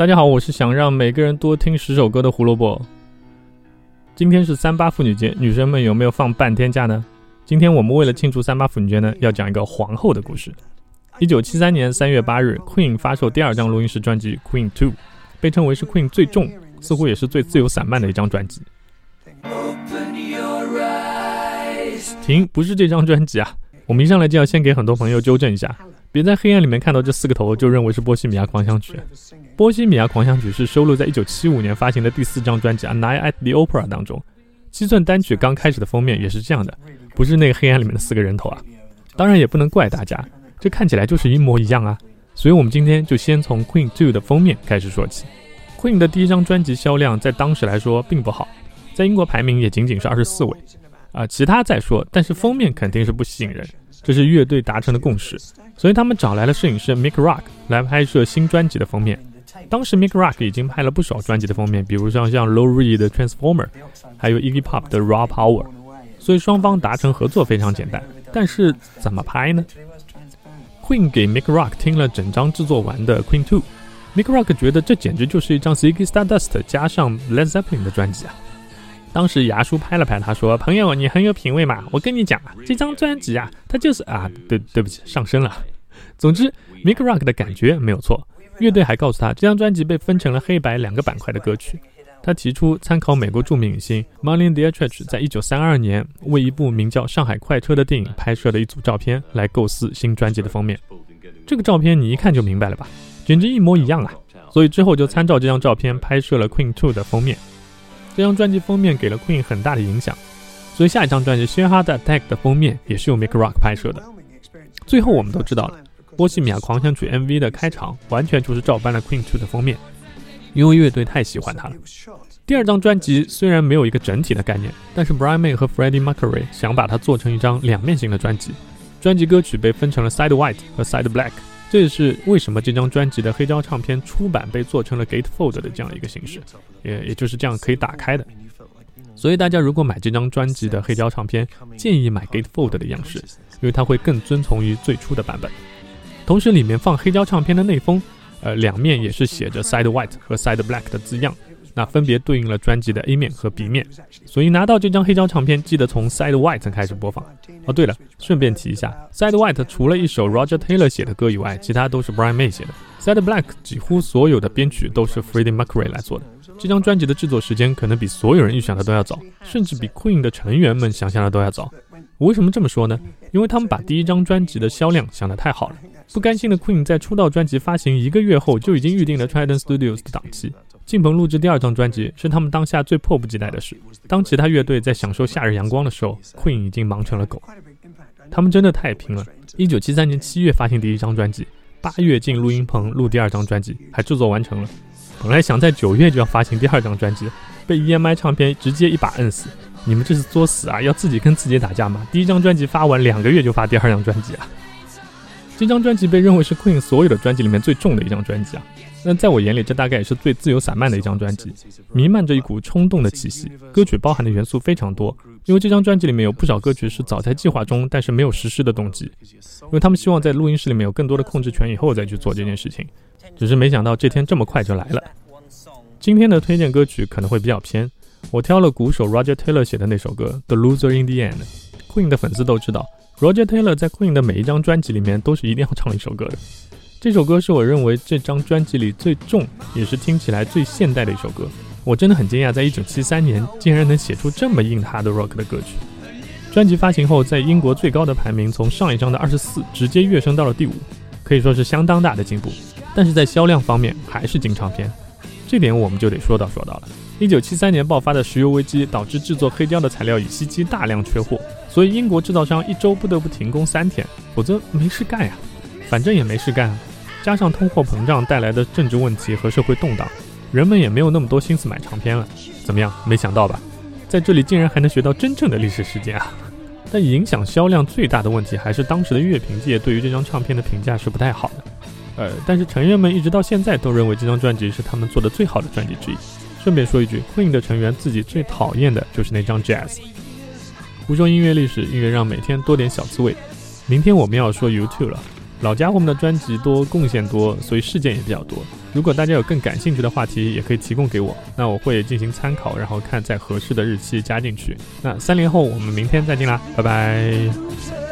大家好，我是想让每个人多听十首歌的胡萝卜。今天是三八妇女节，女生们有没有放半天假呢？今天我们为了庆祝三八妇女节呢，要讲一个皇后的故事。一九七三年三月八日，Queen 发售第二张录音室专辑《Queen Two》，被称为是 Queen 最重，似乎也是最自由散漫的一张专辑。停，不是这张专辑啊！我们一上来就要先给很多朋友纠正一下。别在黑暗里面看到这四个头就认为是《波西米亚狂想曲》。《波西米亚狂想曲》是收录在1975年发行的第四张专辑《A Night at the Opera》当中。七寸单曲刚开始的封面也是这样的，不是那个黑暗里面的四个人头啊。当然也不能怪大家，这看起来就是一模一样啊。所以我们今天就先从 Queen Two 的封面开始说起。Queen 的第一张专辑销量在当时来说并不好，在英国排名也仅仅是二十四位。啊，其他再说，但是封面肯定是不吸引人。这是乐队达成的共识，所以他们找来了摄影师 Mick Rock 来拍摄新专辑的封面。当时 Mick Rock 已经拍了不少专辑的封面，比如像像 Lowry 的 Transformer，还有 Iggy Pop 的 Raw Power，所以双方达成合作非常简单。但是怎么拍呢？Queen 给 Mick Rock 听了整张制作完的 Queen Two，Mick Rock 觉得这简直就是一张 Ziggy Stardust 加上 Led Zeppelin 的专辑啊。当时牙叔拍了拍他，说：“朋友，你很有品味嘛。我跟你讲啊，这张专辑啊，它就是啊，对对不起，上身了。总之，Mick Rock 的感觉没有错。乐队还告诉他，这张专辑被分成了黑白两个板块的歌曲。他提出参考美国著名影星 Marlene Dietrich 在一九三二年为一部名叫《上海快车》的电影拍摄的一组照片来构思新专辑的封面。这个照片你一看就明白了吧，简直一模一样啊！所以之后就参照这张照片拍摄了 Queen Two 的封面。”这张专辑封面给了 Queen 很大的影响，所以下一张专辑《s h a r e Hard Attack》的封面也是由 Mick Rock 拍摄的。最后我们都知道了，《波西米亚狂想曲》MV 的开场完全就是照搬了 Queen Two 的封面，因为乐队太喜欢它了。第二张专辑虽然没有一个整体的概念，但是 Brian May 和 Freddie Mercury 想把它做成一张两面性的专辑，专辑歌曲被分成了 Side White 和 Side Black。这也是为什么这张专辑的黑胶唱片出版被做成了 Gatefold 的这样一个形式，也也就是这样可以打开的。所以大家如果买这张专辑的黑胶唱片，建议买 Gatefold 的样式，因为它会更遵从于最初的版本。同时，里面放黑胶唱片的内封，呃，两面也是写着 Side White 和 Side Black 的字样。那分别对应了专辑的 A 面和 B 面，所以拿到这张黑胶唱片，记得从 Side White 开始播放。哦，对了，顺便提一下，Side White 除了一首 Roger Taylor 写的歌以外，其他都是 Brian May 写的。Side Black 几乎所有的编曲都是 Freddie Mercury 来做的。这张专辑的制作时间可能比所有人预想的都要早，甚至比 Queen 的成员们想象的都要早。我为什么这么说呢？因为他们把第一张专辑的销量想得太好了。不甘心的 Queen 在出道专辑发行一个月后就已经预定了 Trident Studios 的档期。进棚录制第二张专辑是他们当下最迫不及待的事。当其他乐队在享受夏日阳光的时候，Queen 已经忙成了狗。他们真的太拼了！一九七三年七月发行第一张专辑，八月进录音棚录第二张专辑，还制作完成了。本来想在九月就要发行第二张专辑，被 EMI 唱片直接一把摁死。你们这是作死啊！要自己跟自己打架吗？第一张专辑发完两个月就发第二张专辑啊！这张专辑被认为是 Queen 所有的专辑里面最重的一张专辑啊。那在我眼里，这大概也是最自由散漫的一张专辑，弥漫着一股冲动的气息。歌曲包含的元素非常多，因为这张专辑里面有不少歌曲是早在计划中，但是没有实施的动机，因为他们希望在录音室里面有更多的控制权以后再去做这件事情。只是没想到这天这么快就来了。今天的推荐歌曲可能会比较偏，我挑了鼓手 Roger Taylor 写的那首歌《The Loser in the End》。Queen 的粉丝都知道，Roger Taylor 在 Queen 的每一张专辑里面都是一定要唱一首歌的。这首歌是我认为这张专辑里最重，也是听起来最现代的一首歌。我真的很惊讶，在一九七三年竟然能写出这么硬 hard rock 的歌曲。专辑发行后，在英国最高的排名从上一张的二十四直接跃升到了第五，可以说是相当大的进步。但是在销量方面还是金唱片，这点我们就得说到说到了。一九七三年爆发的石油危机导致制作黑胶的材料乙烯基大量缺货，所以英国制造商一周不得不停工三天，否则没事干呀。反正也没事干。加上通货膨胀带来的政治问题和社会动荡，人们也没有那么多心思买唱片了。怎么样？没想到吧？在这里竟然还能学到真正的历史事件啊！但影响销量最大的问题还是当时的乐评界对于这张唱片的评价是不太好的。呃，但是成员们一直到现在都认为这张专辑是他们做的最好的专辑之一。顺便说一句，Queen 的成员自己最讨厌的就是那张 Jazz。胡说音乐历史，音乐让每天多点小滋味。明天我们要说 YouTube 了。老家伙们的专辑多，贡献多，所以事件也比较多。如果大家有更感兴趣的话题，也可以提供给我，那我会进行参考，然后看在合适的日期加进去。那三连后我们明天再见啦，拜拜。